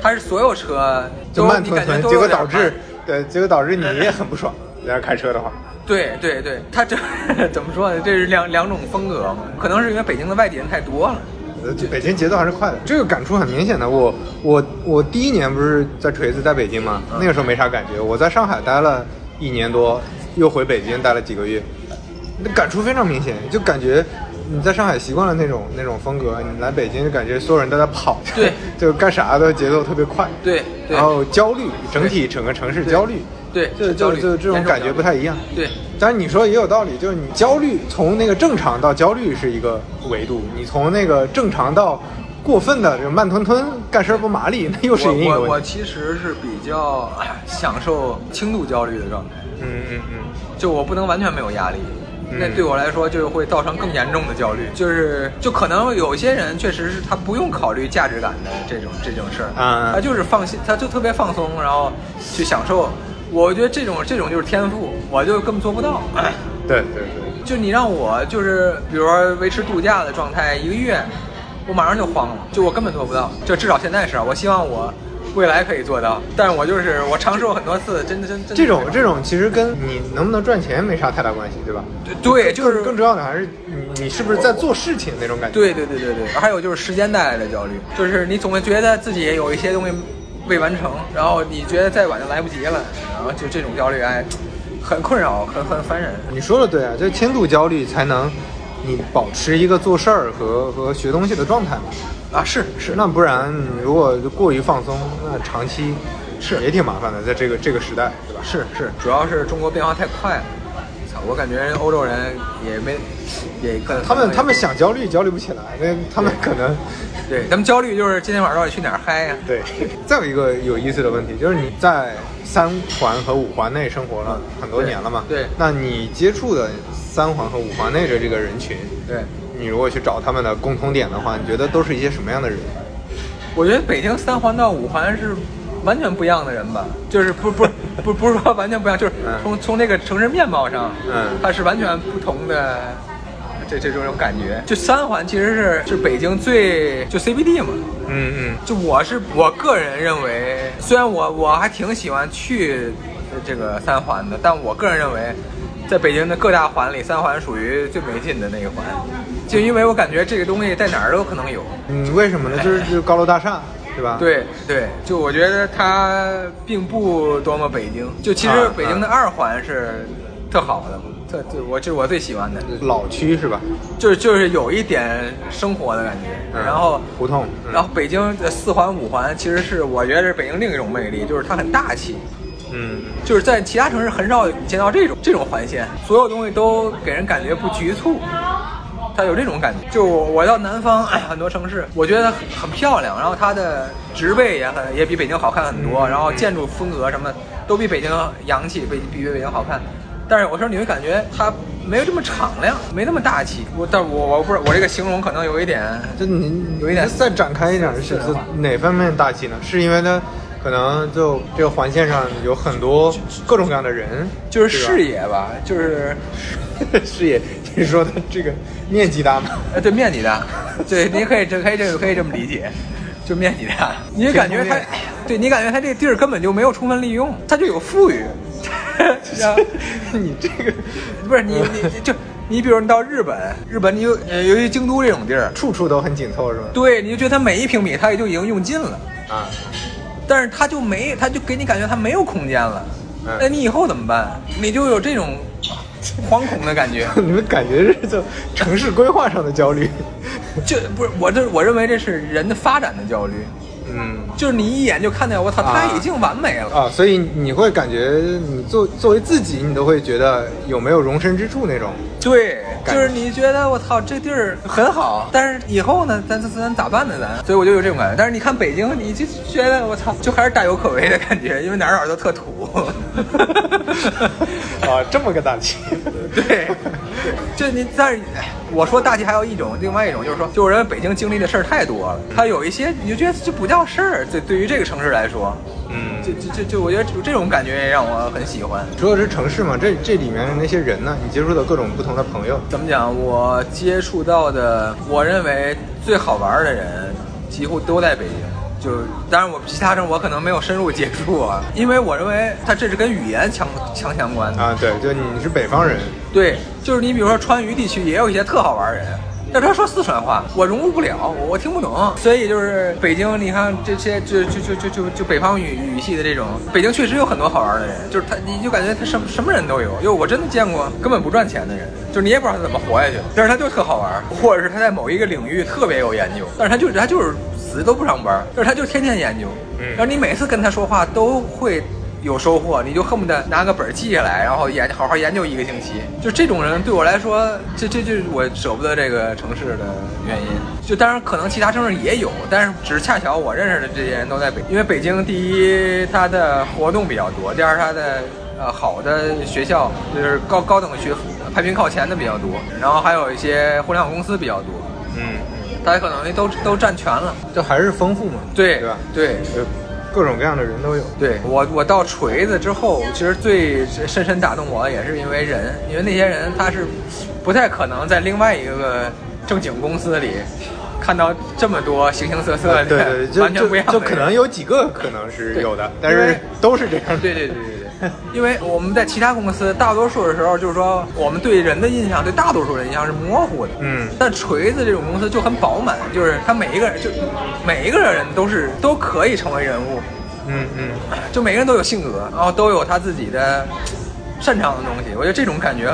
它是所有车就都你感觉慢吞吞，结果导致，对，结果导致你也很不爽，在那开车的话。对对对，它这 <laughs> 怎么说呢？这是两两种风格嘛，可能是因为北京的外地人太多了。呃北京节奏还是快的，这个感触很明显的。我我我第一年不是在锤子在北京吗？那个时候没啥感觉。我在上海待了一年多，又回北京待了几个月，那感触非常明显，就感觉你在上海习惯了那种那种风格，你来北京就感觉所有人都在跑，对，<laughs> 就干啥的节奏特别快，对对然后焦虑，整体整个城市焦虑，对就就就这种感觉不太一样。对但是你说也有道理，就是你焦虑从那个正常到焦虑是一个维度，你从那个正常到过分的就慢吞吞干事不麻利，那又是另一个我我。其实是比较享受轻度焦虑的状态。嗯嗯嗯，就我不能完全没有压力，嗯那对我来说就会造成更严重的焦虑。就是就可能有些人确实是他不用考虑价值感的这种这种事儿，啊他就是放心，他就特别放松，然后去享受。我觉得这种这种就是天赋，我就根本做不到。对对对，就你让我就是比如说维持度假的状态一个月，我马上就慌了，就我根本做不到。就至少现在是，我希望我未来可以做到，但是我就是我尝试过很多次，真的真真的这种这种其实跟你能不能赚钱没啥太大关系，对吧？对，就是更更重要的还是你你是不是在做事情那种感觉。对对对对对，还有就是时间带来的焦虑，就是你总会觉得自己有一些东西未完成，然后你觉得再晚就来不及了，然后就这种焦虑哎，很困扰，很很烦人。你说的对啊，就轻度焦虑才能你保持一个做事儿和和学东西的状态嘛。啊，是是，那不然如果过于放松，那长期是也挺麻烦的，在这个这个时代，对吧？是是，主要是中国变化太快了。操，我感觉欧洲人也没，也可能他们他们想焦虑焦虑不起来，那他们可能对他们焦虑就是今天晚上到底去哪儿嗨呀、对。再有一个有意思的问题，就是你在三环和五环内生活了很多年了嘛？对对那你接触的三环和五环内的这个人群，对，你如果去找他们的共同点的话，你觉得都是一些什么样的人？我觉得北京三环到五环是完全不一样的人吧，就是不不不 <laughs> 不是说完全不一样，就是嗯从从这个城市面貌上，嗯它是完全不同的。这这种感觉，就三环其实是是北京最就 CBD 嘛，嗯嗯就我是我个人认为，虽然我我还挺喜欢去这个三环的，但我个人认为，在北京的各大环里，三环属于最没劲的那个环，就因为我感觉这个东西在哪儿都可能有。嗯，为什么呢？就是就是高楼大厦，对吧？。对对，就我觉得它并不多么北京。就其实啊北京的二环是特好的，特就我这是我最喜欢的，老区是吧？就是就是有一点生活的感觉。嗯然后胡同嗯然后北京的四环五环其实是我觉得是北京另一种魅力，就是它很大气。嗯就是在其他城市很少见到这种这种环线，所有东西都给人感觉不局促，它有这种感觉。就我我到南方很多城市，我觉得很很漂亮，然后它的植被也很也比北京好看很多，然后建筑风格什么都比北京洋气，比比北京好看。但是有时候你会感觉它没有这么敞亮，没那么大气。我但我我不是我这个形容可能有一点就你有一点再展开一点，是是是哪方面大气呢？是因为它可能就这个环线上有很多各种各样的人，就是视野吧，就是 <laughs> 视野。你说的这个面积大吗？呃，对，面积大，对，你可以这可以这可以这么理解，就面积大，<laughs> 你就感觉它对你感觉它这地儿根本就没有充分利用，它就有富裕，<laughs> 你这个不是你你你就你比如你到日本，日本你有呃尤其京都这种地儿，处处都很紧凑，是吧？对，你就觉得它每一平米它也就已经用尽了，啊，但是他就没，他就给你感觉他没有空间了，嗯那你以后怎么办？你就有这种惶恐的感觉。<laughs> 你们感觉是就城市规划上的焦虑？<laughs> 就不是我这，我认为这是人的发展的焦虑，嗯就是你一眼就看见我操，啊他已经完美了。啊，所以你会感觉你作作为自己，你都会觉得有没有容身之处那种。对，就是你觉得我操这地儿很好，但是以后呢，咱咱咱咋办呢？咱，所以我就有这种感觉。但是你看北京，你就觉得我操，就还是大有可为的感觉，因为哪儿哪儿都特土。<laughs> 啊，这么个大气。<laughs> 对，就你，但是哎我说大气还有一种，另外一种就是说，就我认为北京经历的事儿太多了，它有一些你就觉得这不叫事儿，对，对于这个城市来说，嗯就就就就我觉得这种感觉也让我很喜欢。说的是城市嘛，这这里面的那些人呢，你接触的各种不同的朋友，怎么讲？我接触到的，我认为最好玩的人，几乎都在北京。就当然，我其他城我可能没有深入接触啊，因为我认为它这是跟语言强强相关的。啊，对，就你是北方人，对，就是你比如说川渝地区也有一些特好玩的人，但是他说四川话，我融入不了，我我听不懂。所以就是北京，你看这些就就就就就就北方语语系的这种，北京确实有很多好玩的人，就是他你就感觉他什么什么人都有，因为我真的见过根本不赚钱的人，就是你也不知道他怎么活下去，但是他就特好玩，或者是他在某一个领域特别有研究，但是他就他就是死都不上班，但是他就天天研究，嗯然后你每次跟他说话都会。有收获，你就恨不得拿个本儿记下来，然后研好好研究一个星期。就这种人对我来说，这这就是我舍不得这个城市的原因。就当然可能其他城市也有，但是只是恰巧我认识的这些人都在北，因为北京第一它的活动比较多，第二它的呃好的学校就是高高等学府排名靠前的比较多，然后还有一些互联网公司比较多，嗯，大家可能都都占全了。就还是丰富嘛，对对吧？对就各种各样的人都有。对我，我到锤子之后，其实最深深打动我的也是因为人，因为那些人他是不太可能在另外一个正经公司里看到这么多形形色色的，对 <laughs> 完全不一样就可能有几个可能是有的，但是都是这样。对对对对对，<laughs> 因为我们在其他公司，大多数的时候就是说，我们对人的印象，对大多数人印象是模糊的。嗯但锤子这种公司就很饱满，就是他每一个人，就每一个人都是都可以成为人物，嗯嗯，就每个人都有性格，然后都有他自己的擅长的东西。我觉得这种感觉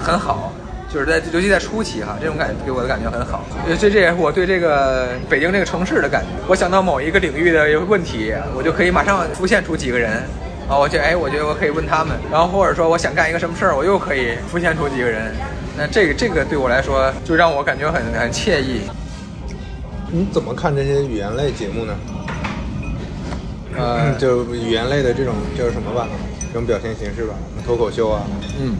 很好。就是在，尤其在初期哈，这种感觉给我的感觉很好。呃这这也是我对这个北京这个城市的感觉。我想到某一个领域的问题，我就可以马上浮现出几个人，啊，我觉得哎，我觉得我可以问他们，然后或者说我想干一个什么事儿，我又可以浮现出几个人。那这个这个对我来说，就让我感觉很很惬意。你怎么看这些语言类节目呢？呃，就语言类的这种叫什么吧，这种表现形式吧，脱口秀啊，嗯。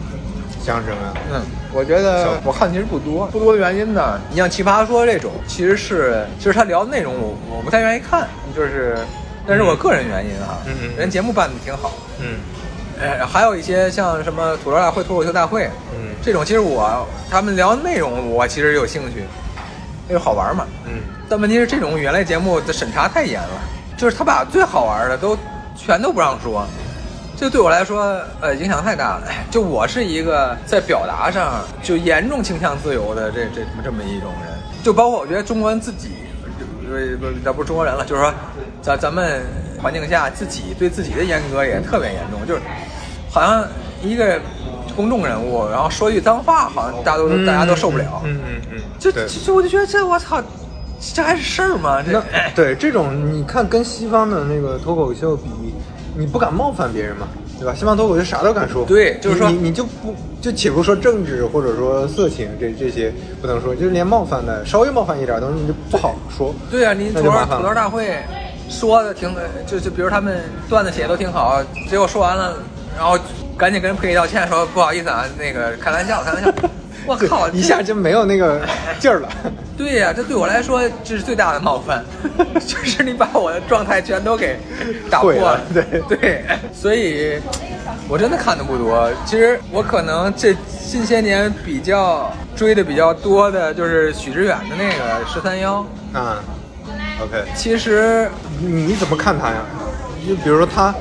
相声啊，嗯，我觉得我看其实不多，不多的原因呢，你像奇葩说这种，其实是其实他聊的内容我我不太愿意看，就是，但是我个人原因哈，嗯人节目办的挺好，嗯。呃，还有一些像什么吐槽大会、脱口秀大会，嗯。这种其实我他们聊内容我其实有兴趣，因为好玩嘛，嗯。但问题是这种语言类节目的审查太严了，就是他把最好玩的都全都不让说，这对我来说呃影响太大了。就我是一个在表达上就严重倾向自由的这这这么一种人，就包括我觉得中国人自己，呃不咱不是中国人了，就是说咱咱们环境下自己对自己的严格也特别严重，就是好像一个公众人物，然后说句脏话，好像大家都、嗯，大家都受不了。嗯嗯嗯，就对就就我就觉得这我操，这还是事儿吗？这那对这种，你看跟西方的那个脱口秀比，你不敢冒犯别人嘛，对吧？西方脱口秀啥都敢说，对就是说你你你就不就且不说政治或者说色情这这些不能说，就是连冒犯的稍微冒犯一点东西你就不好说。对啊，你昨吐槽吐槽。大会说的挺，就就比如他们段子写的都挺好，结果说完了，然后赶紧跟人赔礼道歉，说不好意思啊，那个开玩笑，开玩笑。<laughs> 我靠，一下就没有那个 <laughs> 劲儿了。对呀、这对我来说这是最大的冒犯，<laughs> 就是你把我的状态全都给打破了对对，所以我真的看的不多。其实我可能这近些年比较追的比较多的就是许知远的那个十三幺。啊，OK，其实你你怎么看他呀？就比如说他，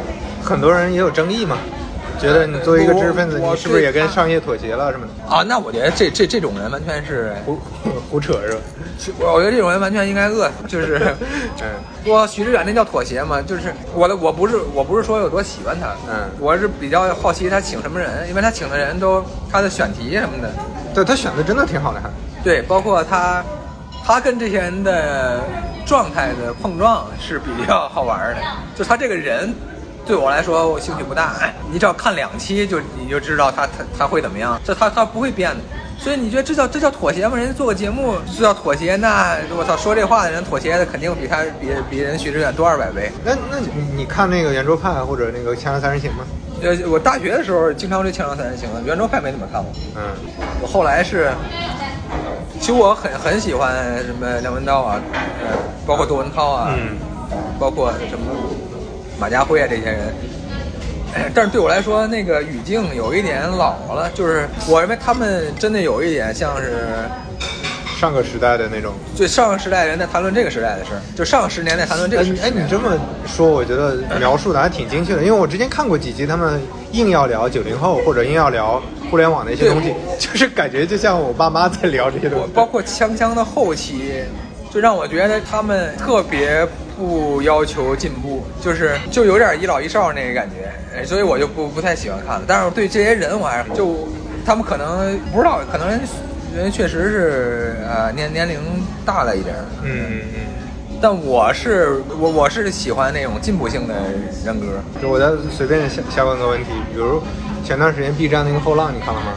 很多人也有争议嘛，觉得你作为一个知识分子，你是不是也跟商业妥协了什么的？啊，那我觉得这这这种人完全是，胡胡扯是吧？我我觉得这种人完全应该饿死，就是。<laughs> 嗯我徐志远那叫妥协吗？就是我的，我不是我不是说有多喜欢他，嗯我是比较好奇他请什么人，因为他请的人都他的选题什么的，对他选的真的挺好的，还对，包括他他跟这些人的状态的碰撞是比较好玩的，就他这个人。对我来说，我兴趣不大。你只要看两期，就你就知道他他他会怎么样。这他他不会变的，所以你觉得这叫这叫妥协吗？人家做个节目就叫妥协，那我操，说这话的人妥协的肯定比他比比人徐志远多二百倍。那那你你看那个圆桌派或者那个锵锵三人行吗？呃，我大学的时候经常追《锵锵三人行》的，圆桌派没怎么看过。嗯我后来是，其实我很很喜欢什么梁文道啊，呃，包括窦文涛啊，嗯包括什么马家辉啊这些人。哎 <coughs> 但是对我来说，那个语境有一点老了，就是我认为他们真的有一点像是上个时代的那种。就上个时代人在谈论这个时代的事儿，就上个十年在谈论这个时代。哎哎，你这么说，我觉得描述的还挺精确的，因为我之前看过几集，他们硬要聊九零后或者硬要聊互联网的一些东西，就是感觉就像我爸妈在聊这些东西。我包括锵锵的后期，就让我觉得他们特别不要求进步，就是就有点一老一少那个感觉，哎所以我就不不太喜欢看了。但是对这些人我还是就他们可能不知道，可能人人确实是呃年年龄大了一点儿，嗯嗯嗯。但我是我我是喜欢那种进步性的人格。就我再随便瞎瞎问个问题，比如前段时间 B 站那个后浪，你看了吗？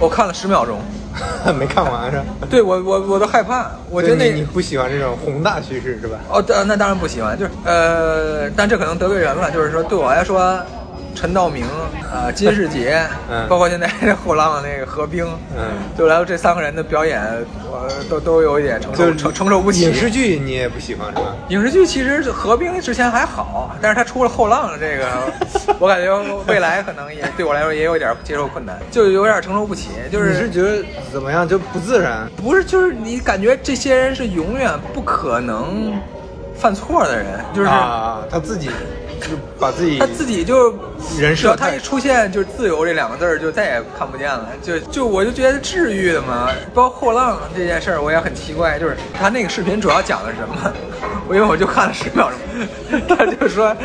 我看了十秒钟，<laughs> 没看完是吧？对我我我都害怕，我觉得那你你不喜欢这种宏大叙事是吧？哦，当那当然不喜欢，就是呃，但这可能得罪人了，就是说对我来说，陈道明、呃金世杰，嗯包括现在后浪那个何冰，嗯就来这三个人的表演，我都都有一点承受承承受不起。影视剧你也不喜欢是吧？影视剧其实何冰之前还好，但是他出了后浪这个，<laughs> 我感觉未来可能也对我来说也有点接受困难，就有点承受不起。就是你是觉得怎么样就不自然？不是就是你感觉这些人是永远不可能犯错的人，就是啊，他自己就把自己他自己就人设他一出现就是自由这两个字儿就再也看不见了，就就我就觉得治愈的嘛。包括后浪这件事儿，我也很奇怪，就是他那个视频主要讲的是什么？<laughs> 我因为我就看了十秒钟，<laughs> 他就说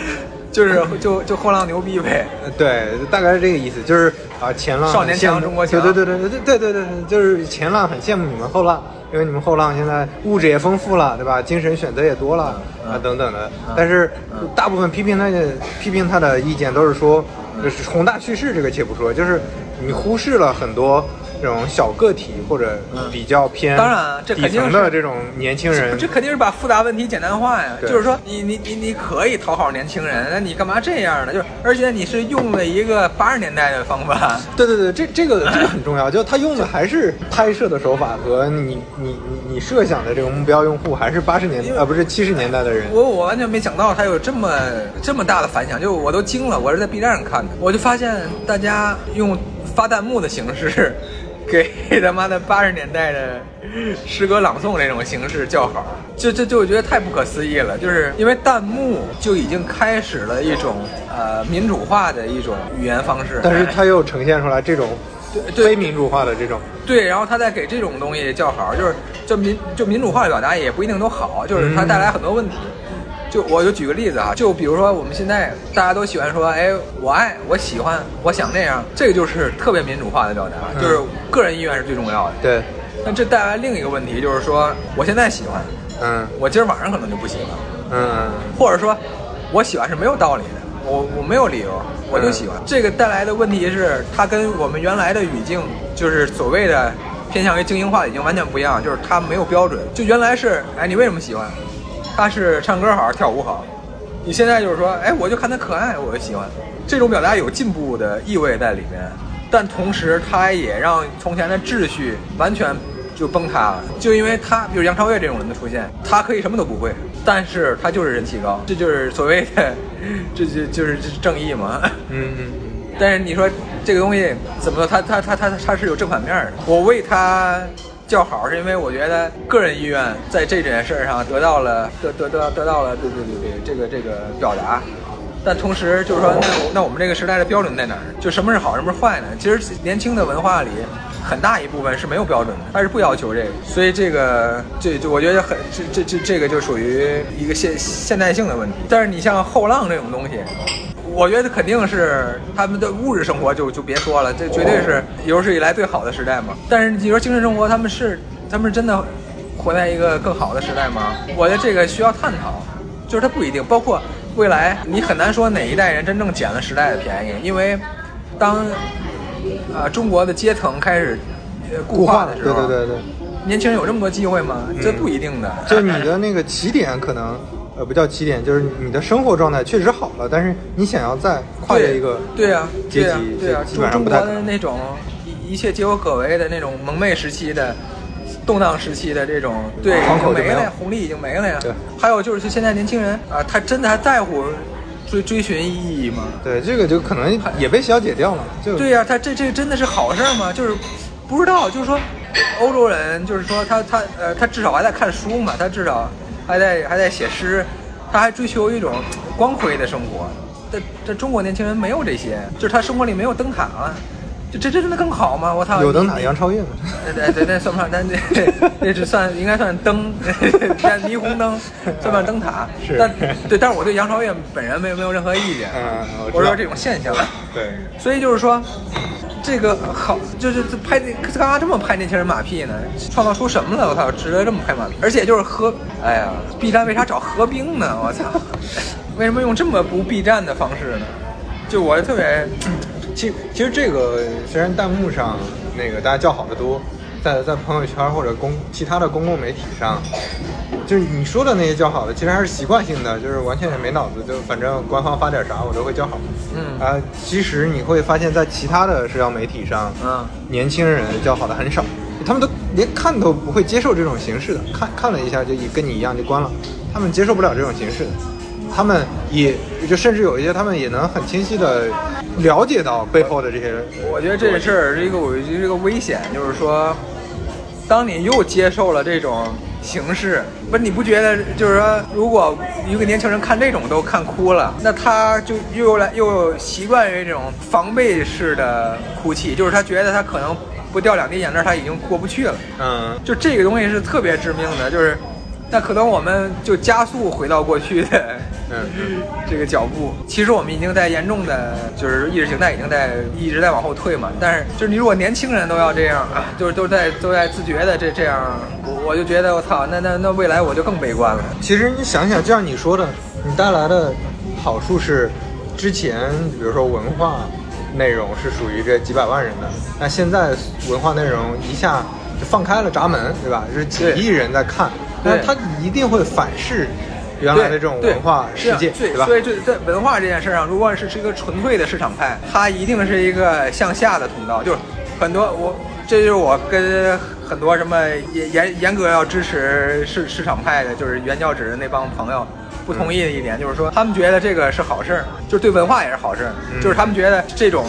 就是就就后浪牛逼呗。呃对，大概是这个意思，就是啊，前浪少年强中国强对对对对对对对对对，就是前浪很羡慕你们后浪，因为你们后浪现在物质也丰富了，对吧？精神选择也多了嗯啊，等等的。但是大部分批评他的批评他的意见都是说，就是宏大叙事这个且不说，就是你忽视了很多这种小个体或者比较偏当然这肯定的这种年轻人这，肯定是把复杂问题简单化呀。就是说你，你你你可以讨好年轻人，那你干嘛这样呢？就是而且你是用了一个八十年代的方法，对对对，这这个这个 <laughs> 很重要，就他用的还是拍摄的手法和你你你你设想的这个目标用户还是八十年因为啊不是七十年代的人。我我完全没想到他有这么这么大的反响，就我都惊了。我是在 B 站上看的，我就发现大家用发弹幕的形式，<laughs> 给他妈的八十年代的诗歌朗诵这种形式叫好，就就就我觉得太不可思议了。就是因为弹幕就已经开始了一种呃民主化的一种语言方式，但是他又呈现出来这种对非民主化的这种，对，然后他在给这种东西叫好，就是就民就民主化的表达也不一定都好，就是它带来很多问题。就我就举个例子啊，就比如说我们现在大家都喜欢说，哎，我爱，我喜欢，我想那样，这个就是特别民主化的表达，嗯就是个人意愿是最重要的。对，那这带来另一个问题就是说，我现在喜欢，嗯我今儿晚上可能就不喜欢，嗯或者说，我喜欢是没有道理的，我我没有理由，我就喜欢。这个带来的问题是，它跟我们原来的语境，就是所谓的偏向于精英化的已经完全不一样，就是它没有标准。就原来是，哎，你为什么喜欢？他是唱歌好，跳舞好。你现在就是说，哎，我就看他可爱，我就喜欢。这种表达有进步的意味在里面，但同时他也让从前的秩序完全就崩塌了。就因为他，比如杨超越这种人的出现，他可以什么都不会，但是他就是人气高，这就是所谓的，<laughs> 这就就是正义嘛。嗯嗯但是你说这个东西怎么说？它它它它它是有正反面的。我为它叫好，是因为我觉得个人意愿在这件事上得到了得得得得到了对对对对这个这个表达。但同时就是说，那那我们这个时代的标准在哪儿？就什么是好，什么是坏呢？其实年轻的文化里，很大一部分是没有标准的，它是不要求这个，所以这个这就我觉得很这这这这个就属于一个现现代性的问题。但是你像后浪这种东西，我觉得肯定是他们的物质生活就就别说了，这绝对是有史以来最好的时代嘛。但是你说精神生活，他们是他们是真的活在一个更好的时代吗？我觉得这个需要探讨，就是它不一定。包括未来，你很难说哪一代人真正捡了时代的便宜，因为当呃中国的阶层开始呃固化的时候，对对对对，年轻人有这么多机会吗？这不一定的。<laughs> 就是你的那个起点可能呃不叫起点，就是你的生活状态确实好了，但是你想要再跨越一个对呀、阶级对啊、基本上不太可能的那种一一切皆有可为的那种蒙昧时期的。动荡时期的这种对已经没了呀，红利已经没了呀对。还有就是现在年轻人啊，他真的还在乎追追寻意义吗？对这个就可能也被消解掉了，就对呀、他这这真的是好事儿吗？就是不知道，就是说欧洲人，就是说他他呃他至少还在看书嘛，他至少还在还在写诗，他还追求一种光辉的生活。这这中国年轻人没有这些，就是他生活里没有灯塔啊，这这这真的更好吗？我操，有灯塔杨超越吗，对对对，算不上，但这这只算应该算灯，<laughs> 但霓虹灯算不上灯塔。<laughs> 是但对，但是我对杨超越本人没有没有任何意见。嗯我说这种现象。对，<laughs> 所以就是说，这个好，就是拍这拍干嘛这么拍年轻人马屁呢？创造出什么了？我操，值得这么拍马屁？而且就是何，哎呀，B 站为啥找何冰呢？我操，为什么用这么不 B 站的方式呢？就我特别，其其实这个虽然弹幕上那个大家叫好的多，在在朋友圈或者公其他的公共媒体上，就是你说的那些叫好的，其实还是习惯性的，就是完全也没脑子，就反正官方发点啥我都会叫好。嗯啊，其实你会发现在其他的社交媒体上，嗯，年轻人叫好的很少，他们都连看都不会接受这种形式的，看看了一下就一跟你一样就关了，他们接受不了这种形式的。他们也就甚至有一些，他们也能很清晰的了解到背后的这些人。我觉得这事儿是一个，我觉得是一个危险，就是说，当你又接受了这种形式，不是你不觉得就是说，如果一个年轻人看这种都看哭了，那他就又来又习惯于这种防备式的哭泣，就是他觉得他可能不掉两滴眼泪他已经过不去了。嗯，就这个东西是特别致命的，就是。那可能我们就加速回到过去的，嗯，<laughs> 这个脚步。其实我们已经在严重的，就是意识形态已经在一直在往后退嘛。但是就是你如果年轻人都要这样啊，就是都在都在自觉的这这样，我我就觉得我操，那那那未来我就更悲观了。其实你想想，就像你说的，你带来的好处是，之前比如说文化内容是属于这几百万人的，那现在文化内容一下就放开了闸门，对吧？是几亿人在看。那它一定会反噬原来的这种文化世界，对吧？所以，就在文化这件事上，如果是是一个纯粹的市场派，它一定是一个向下的通道。就是很多我，这就是我跟很多什么严严严格要支持市市场派的，就是原教旨的那帮朋友不同意的一点，就是说他们觉得这个是好事儿，就是对文化也是好事儿，就是他们觉得这种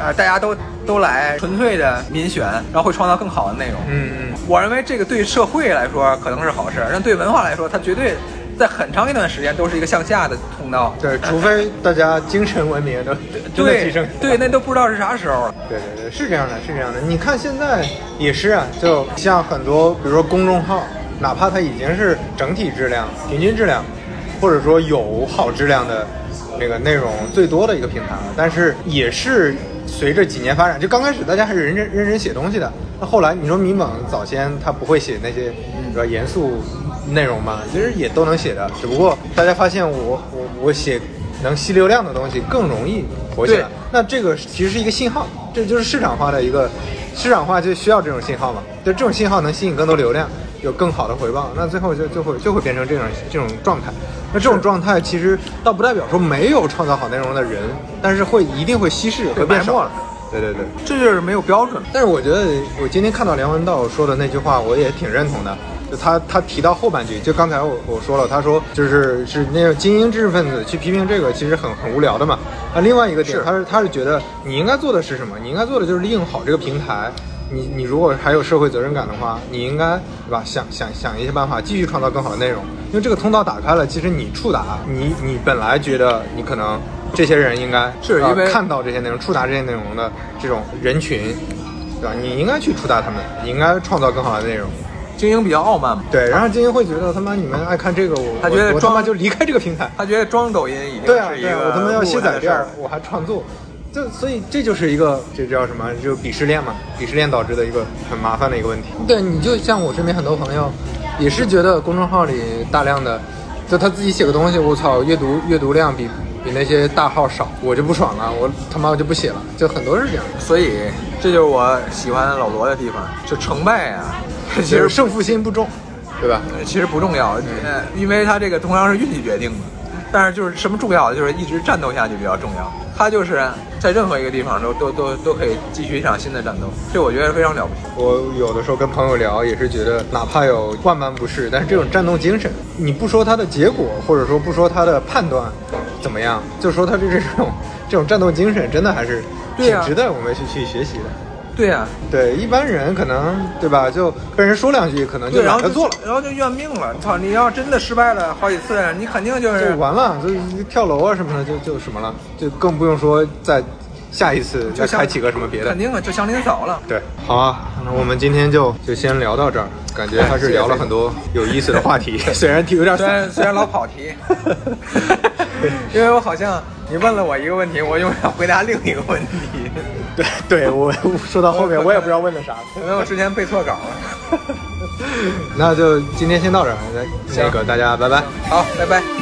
呃大家都都来纯粹的民选，然后会创造更好的内容。嗯嗯。我认为这个对社会来说可能是好事，但对文化来说，它绝对在很长一段时间都是一个向下的通道。对，除非大家精神文明都真的提升。对，那都不知道是啥时候。对对对，是这样的，是这样的。你看现在也是啊，就像很多，比如说公众号，哪怕它已经是整体质量、平均质量，或者说有好质量的那个内容最多的一个平台了，但是也是随着几年发展，就刚开始大家还是认真认真写东西的。那后来你说民盟早先他不会写那些比较严肃内容嘛？其实也都能写的，只不过大家发现我我我写能吸流量的东西更容易火起来。那这个其实是一个信号，这就是市场化的一个市场化就需要这种信号嘛？就这种信号能吸引更多流量，有更好的回报，那最后就就会就会变成这种这种状态。那这种状态其实倒不代表说没有创造好内容的人，但是会一定会稀释，会变少了。对对对，这就是没有标准。但是我觉得，我今天看到梁文道说的那句话，我也挺认同的。就他他提到后半句，就刚才我我说了，他说就是是那种精英知识分子去批评这个，其实很很无聊的嘛。那另外一个点，他是他是觉得你应该做的是什么？你应该做的就是利用好这个平台。你你如果还有社会责任感的话，你应该对吧？想想想一些办法，继续创造更好的内容。因为这个通道打开了，其实你触达你你本来觉得你可能这些人应该是因为看到这些内容、触达这些内容的这种人群，对吧？你应该去触达他们，你应该创造更好的内容。精英比较傲慢嘛，对，然后精英会觉得他妈你们爱看这个，我他觉得我他妈就离开这个平台，<laughs> 他觉得装抖音已经对啊，是一个我他妈要卸载事儿，我还创作。就所以这就是一个这叫什么？就鄙视链嘛，鄙视链导致的一个很麻烦的一个问题。对，你就像我身边很多朋友，也是觉得公众号里大量的，就他自己写个东西，我操，阅读阅读量比比那些大号少，我就不爽了，我他妈我就不写了，就很多是这样。所以这就是我喜欢老罗的地方，就成败啊，<laughs> 其实胜负心不重，对吧？其实不重要，呃，因为他这个通常是运气决定的。但是就是什么重要的，就是一直战斗下去比较重要。他就是在任何一个地方都都都都可以继续一场新的战斗，这我觉得非常了不起。我有的时候跟朋友聊，也是觉得哪怕有万般不是，但是这种战斗精神，你不说它的结果，或者说不说它的判断怎么样，就说它的这种这种战斗精神，真的还是挺值得我们去去学习的。对呀，对一般人可能对吧，就被人说两句，可能就然后就做了，然后就怨命了。操，你要真的失败了好几次，你肯定就是就完了，就跳楼啊什么的，就就什么了，就更不用说再下一次再开启个什么别的，肯定啊，就祥林嫂了。对，好啊，那我们今天就就先聊到这儿，感觉还是聊了很多有意思的话题，<laughs> 虽然题有点虽然虽然老跑题，<laughs> <laughs> 因为我好像你问了我一个问题，我又要回答另一个问题。对，对我说到后面，我也不知道问的啥，可能我之前背错稿了。<laughs> 那就今天先到这儿，那个大家拜拜。好，拜拜。